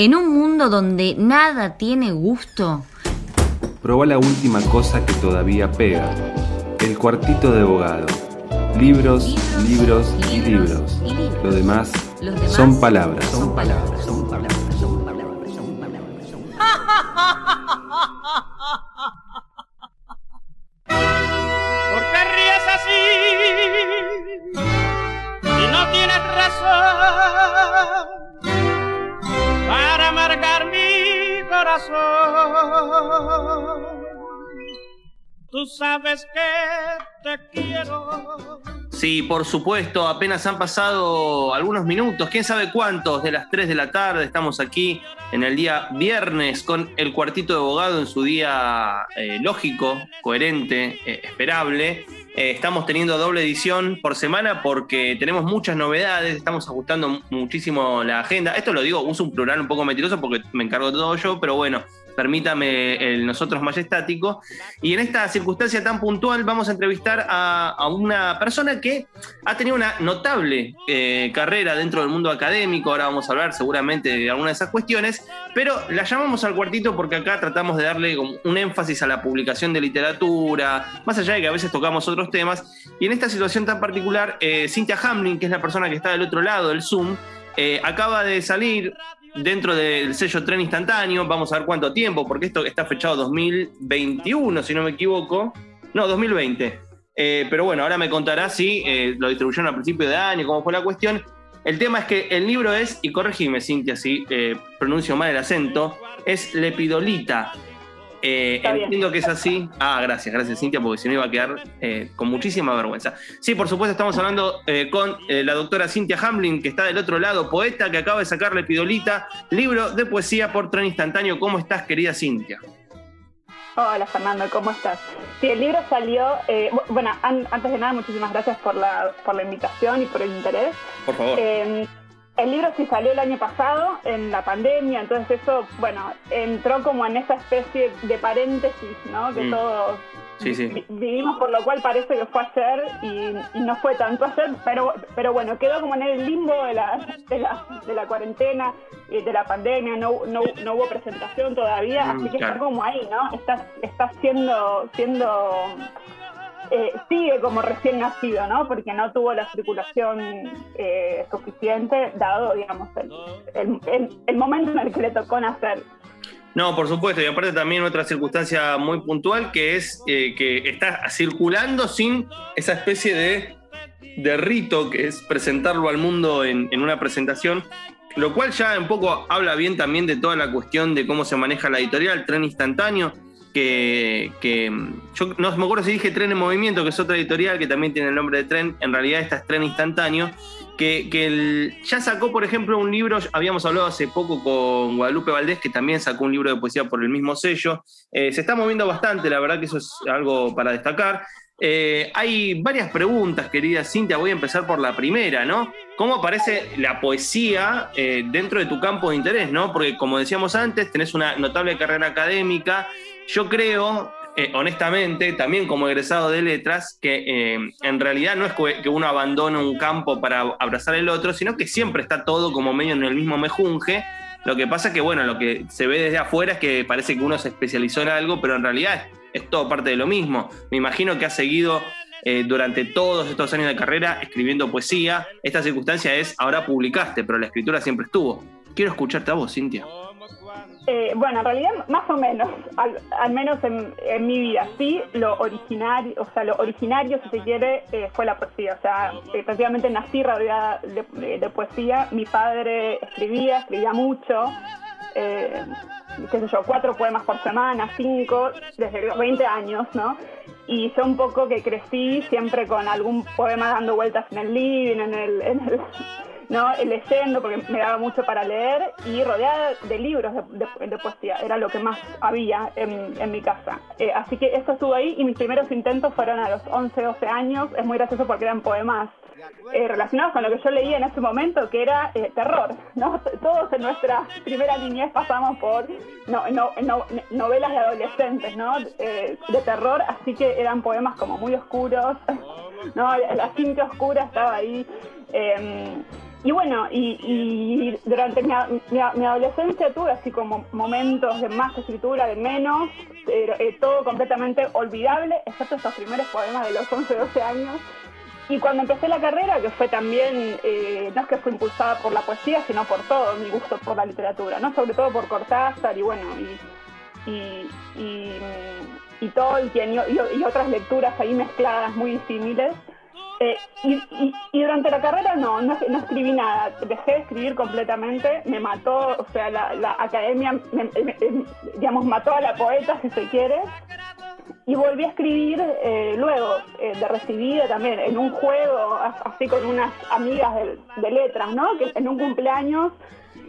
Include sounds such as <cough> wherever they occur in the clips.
En un mundo donde nada tiene gusto. Proba la última cosa que todavía pega. El cuartito de abogado. Libros, libros, y, libros. Lo demás, son palabras. Son palabras. Son palabras. Tú sabes que te quiero. Sí, por supuesto, apenas han pasado algunos minutos, quién sabe cuántos, de las 3 de la tarde. Estamos aquí en el día viernes con el cuartito de abogado en su día eh, lógico, coherente, eh, esperable. Eh, estamos teniendo doble edición por semana porque tenemos muchas novedades, estamos ajustando muchísimo la agenda. Esto lo digo, uso un plural un poco mentiroso porque me encargo de todo yo, pero bueno, permítame el nosotros majestático. Y en esta circunstancia tan puntual vamos a entrevistar a, una persona que ha tenido una notable eh, carrera dentro del mundo académico, ahora vamos a hablar seguramente de alguna de esas cuestiones, pero la llamamos al cuartito porque acá tratamos de darle un énfasis a la publicación de literatura, más allá de que a veces tocamos otros temas, y en esta situación tan particular, eh, Cynthia Hamlin, que es la persona que está del otro lado del Zoom, eh, acaba de salir dentro del sello tren instantáneo, vamos a ver cuánto tiempo, porque esto está fechado 2021, si no me equivoco. No, 2020. Eh, pero bueno, ahora me contará si eh, lo distribuyeron a principio de año, cómo fue la cuestión. El tema es que el libro es, y corregime Cintia si eh, pronuncio mal el acento, es Lepidolita, eh, entiendo que es así. Ah, gracias, gracias Cintia, porque si no iba a quedar eh, con muchísima vergüenza. Sí, por supuesto, estamos hablando eh, con la doctora Cintia Hamlin, que está del otro lado, poeta que acaba de sacarle Pidolita, libro de poesía por tren instantáneo. ¿Cómo estás, querida Cintia? Hola Fernando, ¿cómo estás? Sí, el libro salió, bueno, antes de nada, muchísimas gracias por la, por la invitación y por el interés. Por favor. El libro sí salió el año pasado, en la pandemia, entonces eso, bueno, entró como en esa especie de paréntesis, ¿no? Que mm. todos vivimos, por lo cual parece que fue ayer y, no fue tanto ayer, pero, pero bueno, quedó como en el limbo de la, de la, de la cuarentena y de la pandemia, no, no, no hubo presentación todavía, mm, así que está como ahí, ¿no? Está, está siendo, siendo eh, sigue como recién nacido, ¿no? Porque no tuvo la circulación eh, suficiente, dado, digamos, el, momento en el que le tocó nacer. No, por supuesto, y aparte también otra circunstancia muy puntual que es eh, que está circulando sin esa especie de, de, rito que es presentarlo al mundo en, en una presentación, lo cual ya un poco habla bien también de toda la cuestión de cómo se maneja la editorial, tren instantáneo que, yo no me acuerdo si dije Tren en Movimiento, que es otra editorial que también tiene el nombre de Tren, en realidad esta es Tren Instantáneo, que, ya sacó, por ejemplo, un libro, habíamos hablado hace poco con Guadalupe Valdés, que también sacó un libro de poesía por el mismo sello. Eh, se está moviendo bastante, la verdad que eso es algo para destacar. Eh, hay varias preguntas, querida Cintia. Voy a empezar por la primera, ¿no? ¿Cómo aparece la poesía eh, dentro de tu campo de interés, ¿no? Porque, como decíamos antes, tenés una notable carrera académica, yo creo, eh, honestamente, también como egresado de letras, que eh, en realidad no es que uno abandone un campo para abrazar el otro, sino que siempre está todo como medio en el mismo mejunje. Lo que pasa es que, bueno, lo que se ve desde afuera es que parece que uno se especializó en algo, pero en realidad es, todo parte de lo mismo. Me imagino que ha seguido eh, durante todos estos años de carrera escribiendo poesía. Esta circunstancia es, ahora publicaste, pero la escritura siempre estuvo. Quiero escucharte a vos, Cintia. Eh, bueno, en realidad más o menos, al, menos en, mi vida, sí, lo originario, o sea, lo originario, si se quiere, eh, fue la poesía. O sea, efectivamente nací rodeada de, poesía. Mi padre escribía, escribía mucho, eh, qué sé yo, cuatro poemas por semana, cinco, desde los 20 años, ¿no? Y yo un poco que crecí siempre con algún poema dando vueltas en el living, en el, en el ¿no? leyendo, porque me daba mucho para leer, y rodeada de libros de, poesía, era lo que más había en, mi casa. Eh, así que eso estuvo ahí y mis primeros intentos fueron a los 11, 12 años, es muy gracioso porque eran poemas eh, relacionados con lo que yo leía en ese momento, que era eh, terror. Todos en nuestra primera niñez pasamos por no, no, novelas de adolescentes, ¿no? de terror, así que eran poemas como muy oscuros, <laughs> ¿no? La cinta oscura estaba ahí. Y bueno, y, durante mi, adolescencia tuve así como momentos de más escritura, de menos, eh, todo completamente olvidable, excepto esos primeros poemas de los 11, 12 años. Y cuando empecé la carrera, que fue también, eh, no es que fue impulsada por la poesía, sino por todo mi gusto por la literatura, ¿no? Sobre todo por Cortázar y bueno, y, y, y, y Tolkien y, otras lecturas ahí mezcladas muy disímiles. Eh, y, y, durante la carrera no, no, escribí nada, dejé de escribir completamente, me mató, o sea, la, academia, digamos, mató a la poeta, si se quiere, y volví a escribir eh, luego, eh, de recibida también, en un juego, así con unas amigas de, letras, ¿no? Que en un cumpleaños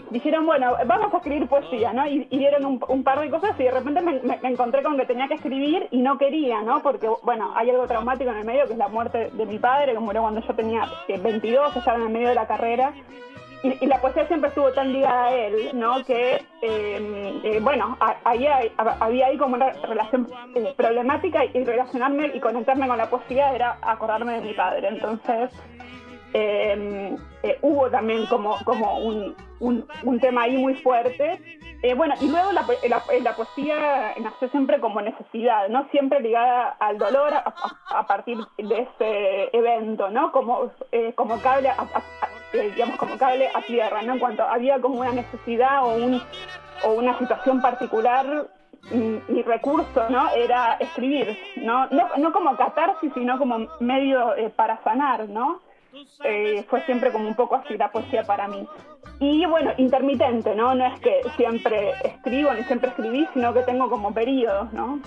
dijeron, bueno, vamos a escribir poesía, ¿no? Y, dieron un, par de cosas y de repente me, encontré con que tenía que escribir y no quería, ¿no? Porque, bueno, hay algo traumático en el medio, que es la muerte de mi padre, que murió cuando yo tenía 22, estaba en el medio de la carrera. Y, la poesía siempre estuvo tan ligada a él, ¿no? Que, em, eh, bueno, había ahí como una relación eh, problemática y relacionarme y conectarme con la poesía era acordarme de mi padre. Entonces, Em, eh, hubo también como, como un, un, tema ahí muy fuerte. Eh, bueno, y luego la, la, poesía nació siempre como necesidad, ¿no? Siempre ligada al dolor a, partir de ese evento, ¿no? Como, eh, como cable a, digamos, como cable a tierra, ¿no? En cuanto había como una necesidad o, un, o una situación particular, mm, mi recurso, ¿no? Era escribir, ¿no? No, no como catarsis, sino como medio para sanar, ¿no? Eh, fue siempre como un poco así la poesía para mí. Y bueno, intermitente, ¿no? No es que siempre escribo ni siempre escribí, sino que tengo como periodos, ¿no?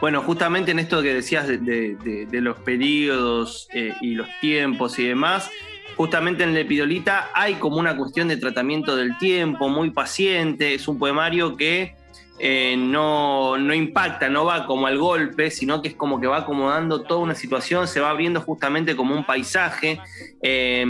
Bueno, justamente en esto que decías de, los periodos eh, y los tiempos y demás, justamente en Lepidolita hay como una cuestión de tratamiento del tiempo, muy paciente, es un poemario que eh, no, no, impacta, no va como al golpe, sino que es como que va acomodando toda una situación, se va abriendo justamente como un paisaje. Eh,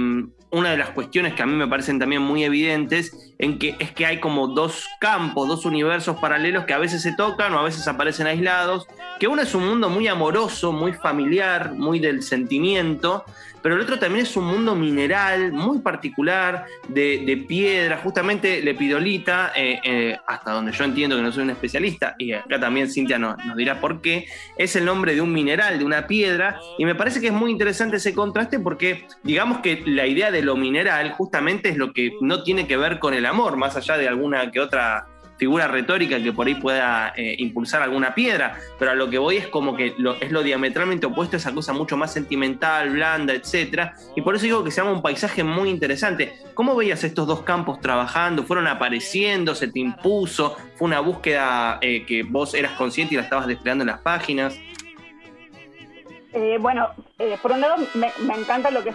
una de las cuestiones que a mí me parecen también muy evidentes en que es que hay como dos campos, dos universos paralelos que a veces se tocan o a veces aparecen aislados, que uno es un mundo muy amoroso, muy familiar, muy del sentimiento, pero el otro también es un mundo mineral muy particular, de, piedra, justamente Lepidolita, eh, eh, hasta donde yo entiendo que no soy un especialista, y acá también Cintia nos, nos dirá por qué, es el nombre de un mineral, de una piedra, y me parece que es muy interesante ese contraste porque digamos que la idea de lo mineral justamente es lo que no tiene que ver con el amor, más allá de alguna que otra figura retórica que por ahí pueda eh, impulsar alguna piedra, pero a lo que voy es como que es lo diametralmente opuesto a esa cosa mucho más sentimental, blanda, etc. Y por eso digo que se llama un paisaje muy interesante. ¿Cómo veías estos dos campos trabajando? ¿Fueron apareciendo? ¿Se te impuso? ¿Fue una búsqueda eh, que vos eras consciente y la estabas desplegando en las páginas? Eh, bueno, eh, por un lado me, encanta lo que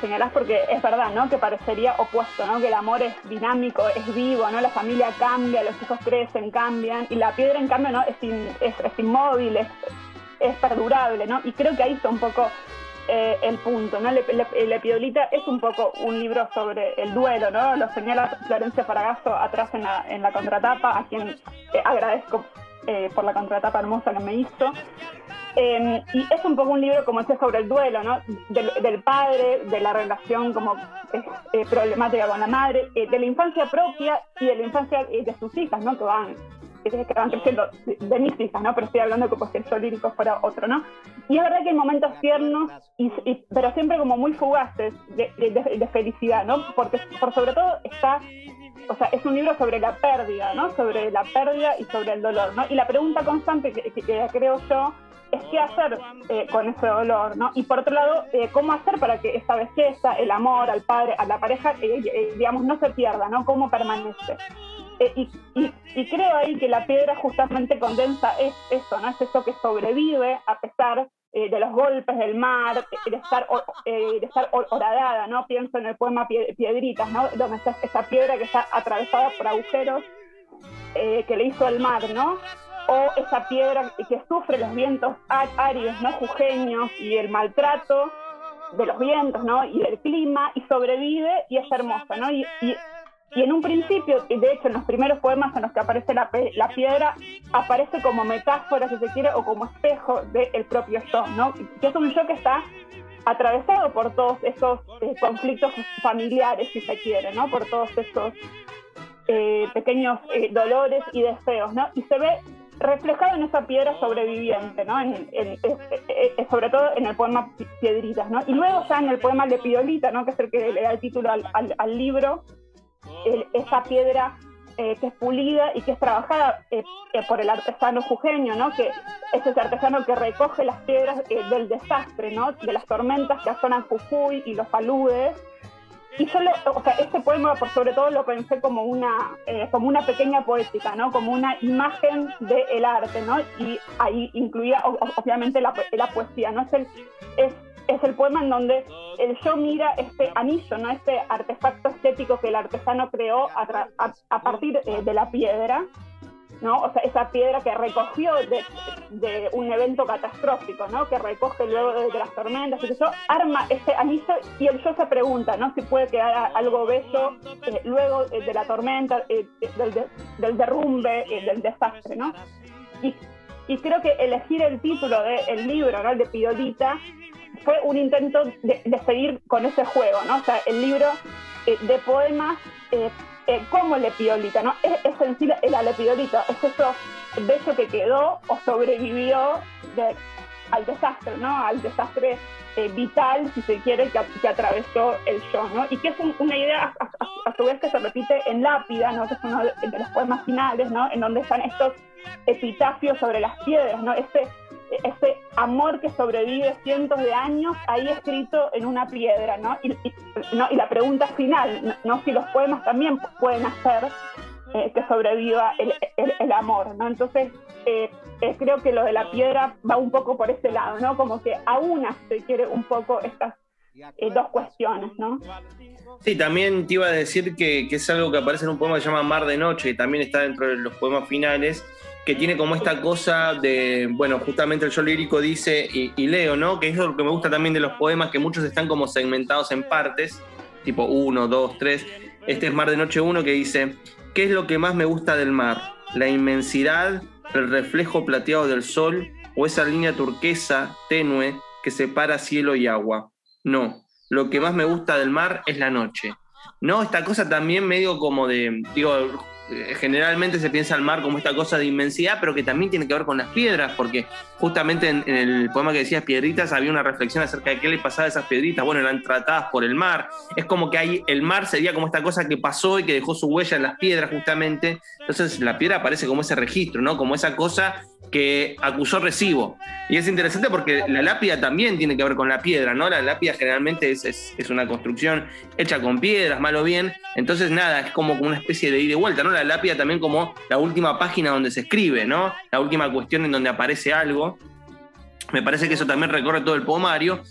señalás porque es verdad, ¿no? Que parecería opuesto, ¿no? Que el amor es dinámico, es vivo, ¿no? La familia cambia, los hijos crecen, cambian y la piedra en cambio, ¿no? Es, es, inmóvil, es, es, perdurable, ¿no? Y creo que ahí está un poco eh, el punto, ¿no? Le, Piedolita es un poco un libro sobre el duelo, ¿no? Lo señala Florencia Faragazo atrás en la, en la contratapa, a quien agradezco por la contratapa hermosa que me hizo. Em, y es un poco un libro, como decía, sobre el duelo, ¿no? Del, padre, de la relación como eh, problemática con la madre, eh, de la infancia propia y de la infancia eh, de sus hijas, ¿no? Que van, que van creciendo, de, mis hijas, ¿no? Pero estoy hablando como si el sol lírico fuera otro, ¿no? Y es verdad que hay momentos tiernos, y, pero siempre como muy fugaces de, de, felicidad, ¿no? Porque por sobre todo está o sea, es un libro sobre la pérdida, ¿no? Sobre la pérdida y sobre el dolor, ¿no? Y la pregunta constante que, que creo yo es qué hacer eh, con ese dolor, ¿no? Y por otro lado, eh, cómo hacer para que esta belleza, el amor al padre, a la pareja, eh, digamos, no se pierda, ¿no? Cómo permanece. Y, y, creo ahí que la piedra justamente condensa es eso, ¿no? Es eso que sobrevive a pesar de los golpes del mar, de estar, de estar horadada, ¿no? Pienso en el poema Piedritas, ¿no? Donde está esa piedra que está atravesada por agujeros que le hizo el mar, ¿no? O esa piedra que sufre los vientos áridos, ¿no? jujeños y el maltrato de los vientos, ¿no? Y del clima, y sobrevive y es hermosa, ¿no? Y, y, en un principio, de hecho, en los primeros poemas en los que aparece la, la piedra, aparece como metáfora, si se quiere, o como espejo del propio yo, ¿no? Que es un yo que está atravesado por todos esos eh, conflictos familiares, si se quiere, ¿no? Por todos esos eh, pequeños eh, dolores y deseos, ¿no? Y se ve reflejado en esa piedra sobreviviente, ¿no? Sobre todo en el poema Piedritas, ¿no? Y luego ya en el poema Lepidolita, ¿no? Que es el que le da el título al, libro, esa piedra eh, que es pulida y que es trabajada eh, eh, por el artesano jujeño, ¿no? que es ese artesano que recoge las piedras del desastre, ¿no? de las tormentas que asonan Jujuy y los paludes. Y solo, o sea, este poema por sobre todo lo pensé como una, como una pequeña poética, ¿no? Como una imagen del arte, ¿no? Y ahí incluía obviamente la, la, poesía, ¿no? Es el, es es el poema en donde el yo mira este anillo, ¿no? este artefacto estético que el artesano creó a, partir eh, de la piedra, ¿no? O sea, esa piedra que recogió de, un evento catastrófico, ¿no? Que recoge luego de, las tormentas, y yo arma este anillo y el yo se pregunta, ¿no? Si puede quedar algo bello eh, luego eh, de la tormenta, del, derrumbe, del desastre, ¿no? Y, creo que elegir el título del libro, ¿no? El de Piolita, fue un intento de, seguir con ese juego, ¿no? O sea, el libro eh, de poemas eh, como Lepiolita, ¿no? Es, es sencillo el Lepidolita, es eso bello que quedó o sobrevivió al desastre, ¿no? Al desastre eh, vital, si se quiere, que, atravesó el yo, ¿no? Y que es una idea a, su vez que se repite en Lápida, ¿no? Que es uno de, de los poemas finales, ¿no? En donde están estos epitafios sobre las piedras, ¿no? Este ese amor que sobrevive cientos de años ahí escrito en una piedra, ¿no? Y, ¿no? y la pregunta final, ¿no? Si los poemas también pueden hacer eh, que sobreviva el, el, amor, ¿no? Entonces, eh, eh, creo que lo de la piedra va un poco por ese lado, ¿no? Como que aúna, se quiere, un poco estas dos cuestiones, ¿no? Sí, también te iba a decir que, que, es algo que aparece en un poema que se llama Mar de Noche, y también está dentro de los poemas finales, que tiene como esta cosa de, bueno, justamente el yo lírico dice, y, leo, ¿no? Que es lo que me gusta también de los poemas, que muchos están como segmentados en partes, tipo uno, dos, tres. Este es Mar de Noche 1 que dice, ¿qué es lo que más me gusta del mar? La inmensidad, el reflejo plateado del sol o esa línea turquesa, tenue, que separa cielo y agua. No, lo que más me gusta del mar es la noche. No, esta cosa también medio como de, digo, generalmente se piensa al mar como esta cosa de inmensidad, pero que también tiene que ver con las piedras, porque justamente en, el poema que decías Piedritas había una reflexión acerca de qué le pasaba a esas piedritas. Bueno, eran tratadas por el mar. Es como que hay, el mar sería como esta cosa que pasó y que dejó su huella en las piedras, justamente. Entonces la piedra aparece como ese registro, ¿no? Como esa cosa que acusó recibo. Y es interesante porque la lápida también tiene que ver con la piedra, ¿no? La lápida generalmente es, es, una construcción hecha con piedras, mal o bien. Entonces, nada, es como una especie de ida y vuelta, ¿no? La lápida también como la última página donde se escribe, ¿no? La última cuestión en donde aparece algo. Me parece que eso también recorre todo el poemario.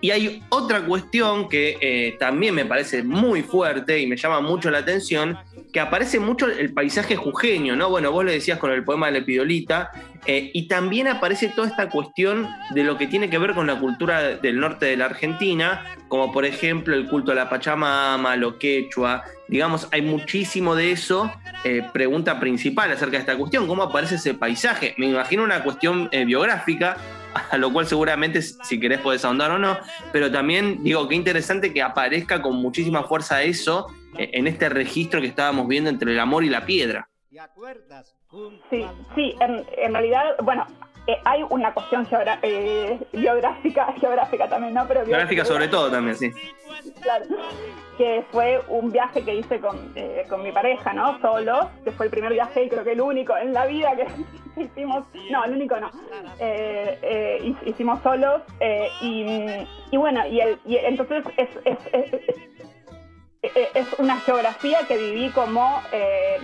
Y hay otra cuestión que eh, también me parece muy fuerte y me llama mucho la atención, que aparece mucho el paisaje jujeño, ¿no? Bueno, vos le decías con el poema de Lepidolita, eh, y también aparece toda esta cuestión de lo que tiene que ver con la cultura del norte de la Argentina, como por ejemplo el culto a la Pachamama, lo quechua, digamos, hay muchísimo de eso. Eh, pregunta principal acerca de esta cuestión, ¿cómo aparece ese paisaje? Me imagino una cuestión eh, biográfica, a lo cual seguramente si querés podés ahondar o no, pero también digo, qué interesante que aparezca con muchísima fuerza eso en este registro que estábamos viendo entre el amor y la piedra. Sí, sí, en, realidad, bueno, eh, hay una cuestión eh, geográfica, <laughs> geográfica también, ¿no? Pero geográfica sobre todo también, sí. Claro, que fue un viaje que hice con, con mi pareja, ¿no? Solo, que fue el primer viaje y creo que el único en la vida que <laughs> hicimos, no, el único no, hicimos solos y, bueno, y, el, y entonces es, es, es eh, es una geografía que viví como eh,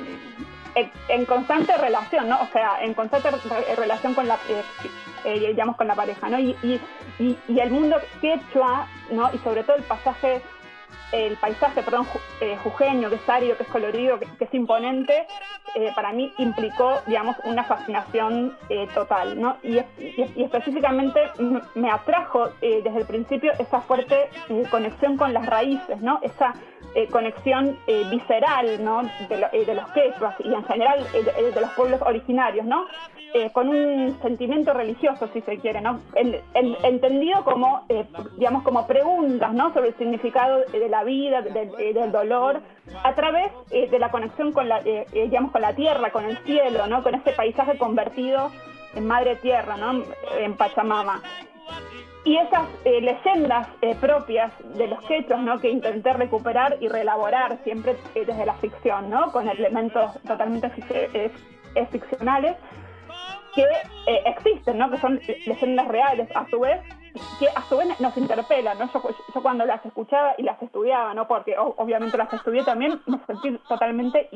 en constante relación, ¿no? O sea, en constante relación con la, eh, digamos, con la pareja, ¿no? Y, y, y, el mundo quechua, ¿no? Y sobre todo el pasaje, el paisaje, perdón, jujeño, que es árido, que es colorido, que, es imponente, eh, para mí implicó, digamos, una fascinación eh, total, ¿no? Y, y, específicamente me atrajo eh, desde el principio esa fuerte conexión con las raíces, ¿no? Esa conexión visceral, ¿no? De, de los quechuas y en general de los pueblos originarios, ¿no? con un sentimiento religioso, si se quiere, ¿no? entendido como, digamos, como preguntas, ¿no? Sobre el significado de la vida, del dolor, a través de la conexión con la, digamos, con la tierra, con el cielo, ¿no? Con ese paisaje convertido en madre tierra, ¿no? En Pachamama. Y esas eh, leyendas eh, propias de los quechos, ¿no? Que intenté recuperar y reelaborar siempre eh, desde la ficción, ¿no? Con elementos totalmente ficcionales que existen, ¿no? Que son leyendas reales, a su vez, que a su vez nos interpelan, ¿no? Yo, yo, cuando las escuchaba y las estudiaba, ¿no? Porque obviamente las estudié también, me sentí totalmente,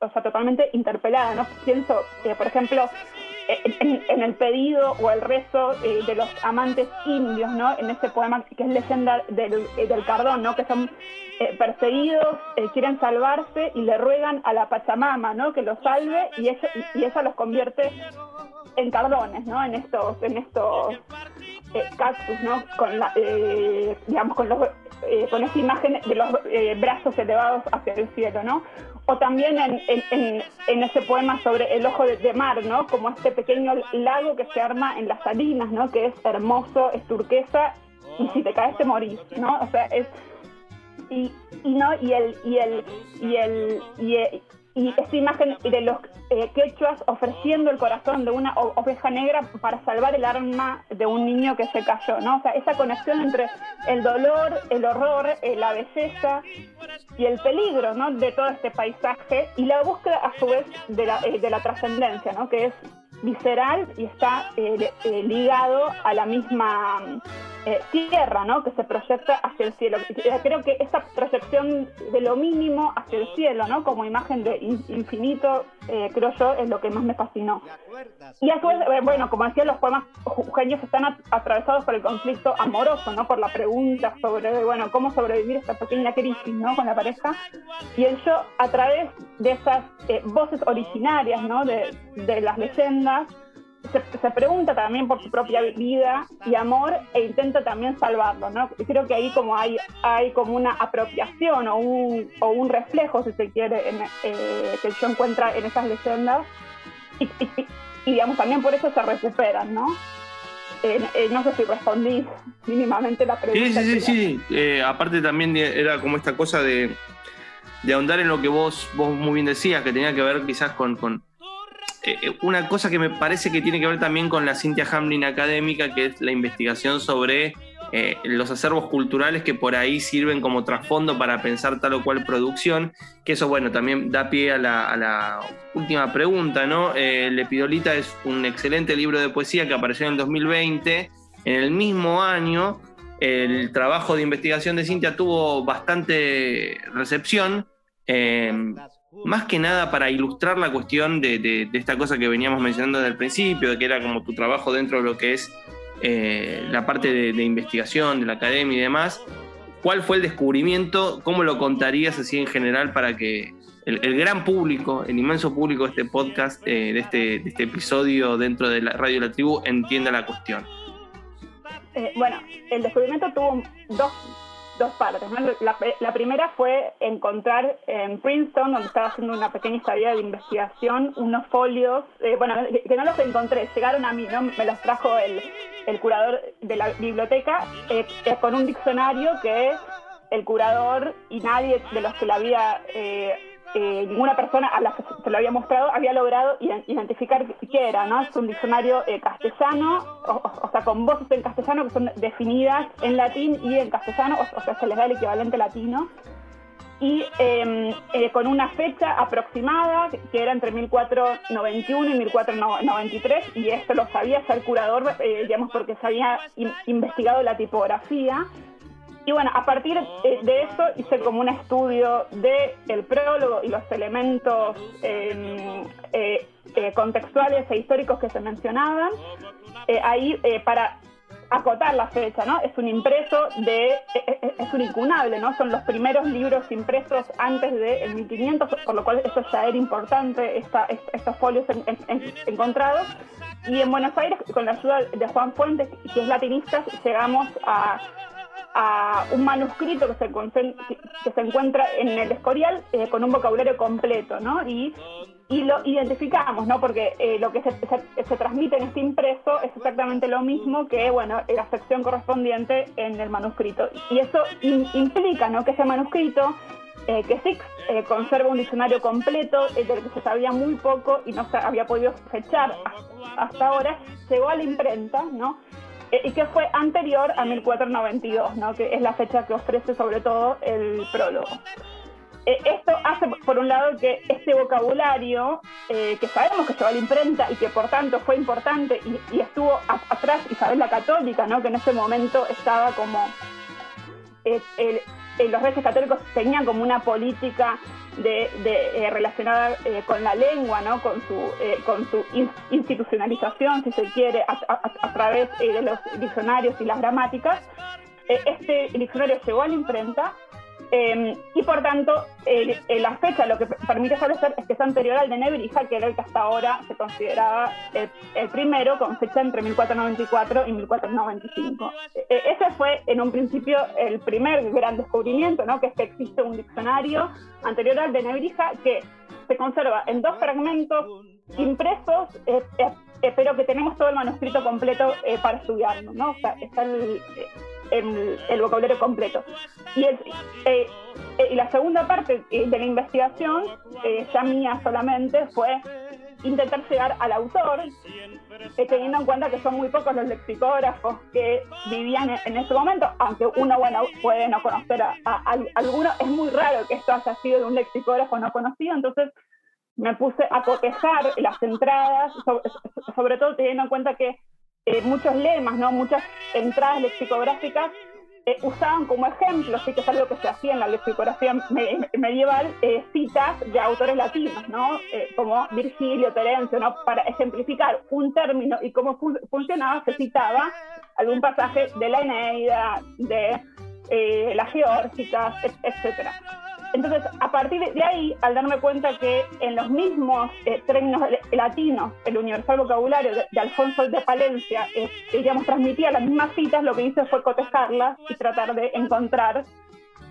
o sea, totalmente interpelada, ¿no? Pienso, que, por ejemplo, en, el pedido o el rezo eh, de los amantes indios, ¿no? En ese poema que es leyenda del, eh, del Cardón, ¿no? Que son eh, perseguidos, quieren salvarse y le ruegan a la Pachamama, ¿no? Que los salve y ella, ella los convierte en cardones, ¿no? En estos, en estos cactus, ¿no? Con la, digamos, con los, con esa imagen de los brazos elevados hacia el cielo, ¿no? O también en, ese poema sobre el ojo de, mar, ¿no? Como este pequeño lago que se arma en las salinas, ¿no? Que es hermoso, es turquesa y si te caes te morís, ¿no? O sea, es y, y no y el y el y el y, y esta imagen de los eh, quechuas ofreciendo el corazón de una oveja negra para salvar el alma de un niño que se cayó, ¿no? O sea, esa conexión entre el dolor, el horror, eh, la belleza y el peligro, ¿no? De todo este paisaje y la búsqueda a su vez de la, eh, de la trascendencia, ¿no? Que es visceral y está ligado a la misma eh, tierra, ¿no? Que se proyecta hacia el cielo. Creo que esa proyección de lo mínimo hacia el cielo, ¿no? Como imagen de infinito, eh, creo yo, es lo que más me fascinó. Y a eh, bueno, como decía, los poemas jujeños están atravesados por el conflicto amoroso, ¿no? Por la pregunta sobre, bueno, cómo sobrevivir esta pequeña crisis, ¿no? Con la pareja. Y el yo, a través de esas voces originarias, ¿no? De, de las leyendas, se, pregunta también por su propia vida y amor e intenta también salvarlo, ¿no? creo que ahí como hay, hay como una apropiación o un, o un reflejo, si se quiere, eh, que yo encuentra en esas leyendas y, digamos también por eso se recuperan, ¿no? Eh, eh, no sé si respondí mínimamente la pregunta. Sí, sí, sí, sí. aparte también era como esta cosa de, de ahondar en lo que vos, vos muy bien decías, que tenía que ver quizás con, con eh, eh, una cosa que me parece que tiene que ver también con la Cynthia Hamlin académica, que es la investigación sobre eh, los acervos culturales que por ahí sirven como trasfondo para pensar tal o cual producción, que eso, bueno, también da pie a la, última pregunta, ¿no? Lepidolita es un excelente libro de poesía que apareció en el 2020. En el mismo año, el trabajo de investigación de Cintia tuvo bastante recepción más que nada para ilustrar la cuestión de, esta cosa que veníamos mencionando desde el principio, de que era como tu trabajo dentro de lo que es eh, la parte de, investigación, de la academia y demás. ¿Cuál fue el descubrimiento? ¿Cómo lo contarías así en general para que el, gran público, el inmenso público de este podcast, eh, de, este, de, este, episodio dentro de la Radio La Tribu, entienda la cuestión? Eh, bueno, el descubrimiento tuvo dos dos partes. La, primera fue encontrar en Princeton, donde estaba haciendo una pequeña estadía de investigación, unos folios, eh, bueno, que no los encontré, llegaron a mí, ¿no? me los trajo el, el curador de la biblioteca eh, con un diccionario que el curador y nadie de los que la había eh, ninguna persona a la que se lo había mostrado había logrado identificar qué era, ¿no? Es un diccionario eh, castellano, o, sea, con voces en castellano que son definidas en latín y en castellano, o, sea, se les da el equivalente latino, y em, eh, con una fecha aproximada, que era entre 1491 y 1493, y esto lo sabía el curador, digamos, porque se había investigado la tipografía, y bueno, a partir eh, de eso hice como un estudio del el prólogo y los elementos em, eh, eh, contextuales e históricos que se mencionaban. ahí para acotar la fecha, ¿no? Es un impreso de, es un incunable, ¿no? Son los primeros libros impresos antes del 1500, por lo cual esto ya era importante, esta, estos folios encontrados. Y en Buenos Aires, con la ayuda de Juan Fuentes, que es latinista, llegamos a, un manuscrito que se, que se encuentra en el Escorial eh, con un vocabulario completo, ¿no? Y y lo identificamos, ¿no? Porque eh, lo que se, transmite en este impreso es exactamente lo mismo que, bueno, la sección correspondiente en el manuscrito. Y eso implica, ¿no? Que ese manuscrito, eh, que Six conserva un diccionario completo del que se sabía muy poco y no se había podido fechar hasta ahora, llegó a la imprenta, ¿no? Y que fue anterior a 1492, ¿no? Que es la fecha que ofrece sobre todo el prólogo. Eh, esto hace, por un lado, que este vocabulario, eh, que sabemos que llevó a la imprenta y que por tanto fue importante y, estuvo atrás Isabel la Católica, ¿no? que en ese momento estaba como. Eh, los reyes católicos tenían como una política de, relacionada con la lengua, ¿no? con su, con su institucionalización, si se quiere, a través de los diccionarios y las gramáticas. este diccionario llegó a la imprenta Em, y por tanto, la fecha lo que permite establecer es que es anterior al de Nebrija, que era el que hasta ahora se consideraba el, primero, con fecha entre 1494 y 1495. E, e, ese fue en un principio el primer gran descubrimiento, ¿no? que es que existe un diccionario anterior al de Nebrija que se conserva en dos fragmentos impresos, eh, eh, eh, pero que tenemos todo el manuscrito completo para estudiarlo. ¿no? O sea, está el el, vocabulario completo. Y, eh, eh, y la segunda parte eh, de la investigación, ya mía solamente, fue intentar llegar al autor, teniendo en cuenta que son muy pocos los lexicógrafos que vivían en, ese momento, aunque uno bueno, puede no conocer a, alguno, es muy raro que esto haya sido de un lexicógrafo no conocido, entonces me puse a cotejar las entradas, sobre todo teniendo en cuenta que eh, muchos lemas, ¿no? muchas entradas lexicográficas eh, usaban como ejemplo, sí que es algo que se hacía en la lexicografía medieval, eh, citas de autores latinos, ¿no? como Virgilio, Terencio, ¿no? para ejemplificar un término y cómo funcionaba, se citaba algún pasaje de la Eneida, de las Geórgicas, etcétera. Entonces, a partir de ahí, al darme cuenta que en los mismos eh, términos latinos, el universal vocabulario de, Alfonso de Palencia, eh, digamos, transmitía las mismas citas, lo que hice fue cotejarlas y tratar de encontrar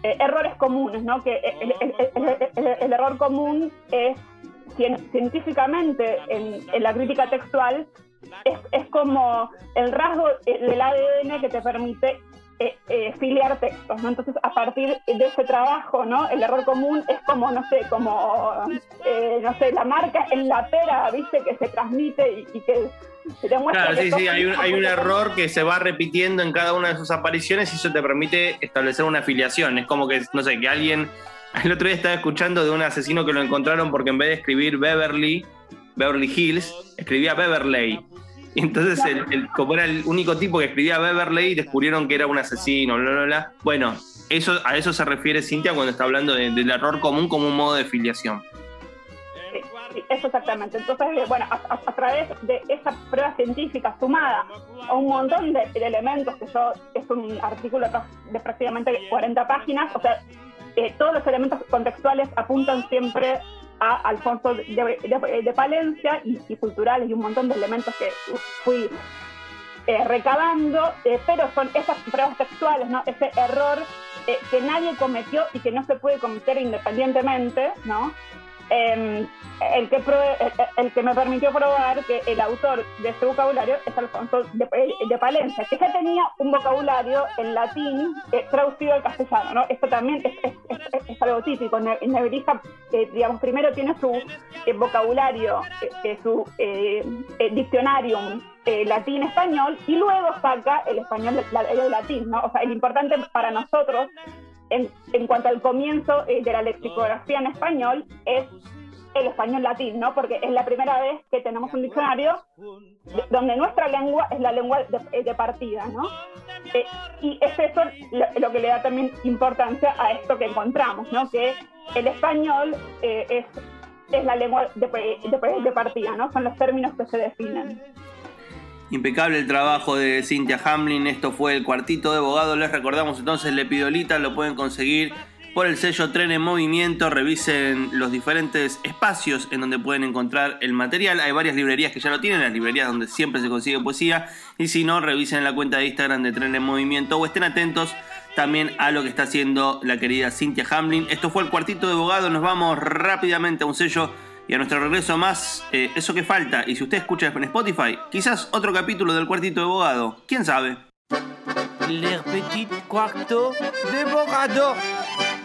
eh, errores comunes, ¿no? Que el, error común es científicamente en, la crítica textual es, es, como el rasgo del ADN que te permite eh, eh, filiar textos, ¿no? Entonces, a partir de ese trabajo, ¿no? El error común es como, no sé, como, eh, no sé, la marca en la pera, ¿viste? Que se transmite y, que se demuestra Claro, sí, sí, hay un, hay un error que se va repitiendo en cada una de sus apariciones y eso te permite establecer una afiliación. Es como que, no sé, que alguien... <laughs> El otro día estaba escuchando de un asesino que lo encontraron porque en vez de escribir Beverly, Beverly Hills, escribía Beverly. Y <laughs> entonces, el, como era el único tipo que escribía Beverly, descubrieron que era un asesino, bla, bla, bla. Bueno, eso, a eso se refiere Cintia cuando está hablando del error común como un modo de filiación. Sí, eso exactamente. Entonces, eh, bueno, a, través de esa prueba científica sumada a un montón de, elementos, que yo, es un artículo de prácticamente 40 páginas, o sea, eh, todos los elementos contextuales apuntan siempre a Alfonso de, Palencia y, culturales y un montón de elementos que fui eh, recabando, eh, pero son esas pruebas textuales, ¿no? ese error eh, que nadie cometió y que no se puede cometer independientemente, ¿no? Em, el, que el, que me permitió probar que el autor de ese vocabulario es Alfonso de, Palencia, que ya tenía un vocabulario en latín eh, traducido al castellano. ¿no? Esto también es, algo típico. Nebrija, eh, digamos, primero tiene su eh, vocabulario, su diccionario latín-español y luego saca el español del latín. ¿no? O sea, el importante para nosotros en, cuanto al comienzo eh, de la lexicografía en español es el español latín, ¿no? Porque es la primera vez que tenemos un diccionario donde nuestra lengua es la lengua de, partida, ¿no? Eh, y es eso lo, que le da también importancia a esto que encontramos, ¿no? Que el español eh, es, es la lengua de, de partida, ¿no? Son los términos que se definen. Impecable el trabajo de Cynthia Hamlin. Esto fue el cuartito de abogado. Les recordamos entonces Lepidolita. Lo pueden conseguir por el sello Tren en Movimiento. Revisen los diferentes espacios en donde pueden encontrar el material. Hay varias librerías que ya lo tienen, las librerías donde siempre se consigue poesía. Y si no, revisen la cuenta de Instagram de Tren en Movimiento o estén atentos también a lo que está haciendo la querida Cynthia Hamlin. Esto fue el cuartito de abogado. Nos vamos rápidamente a un sello y a nuestro regreso más eh, eso que falta. Y si usted escucha en Spotify, quizás otro capítulo del cuartito de abogado. ¿Quién sabe? De.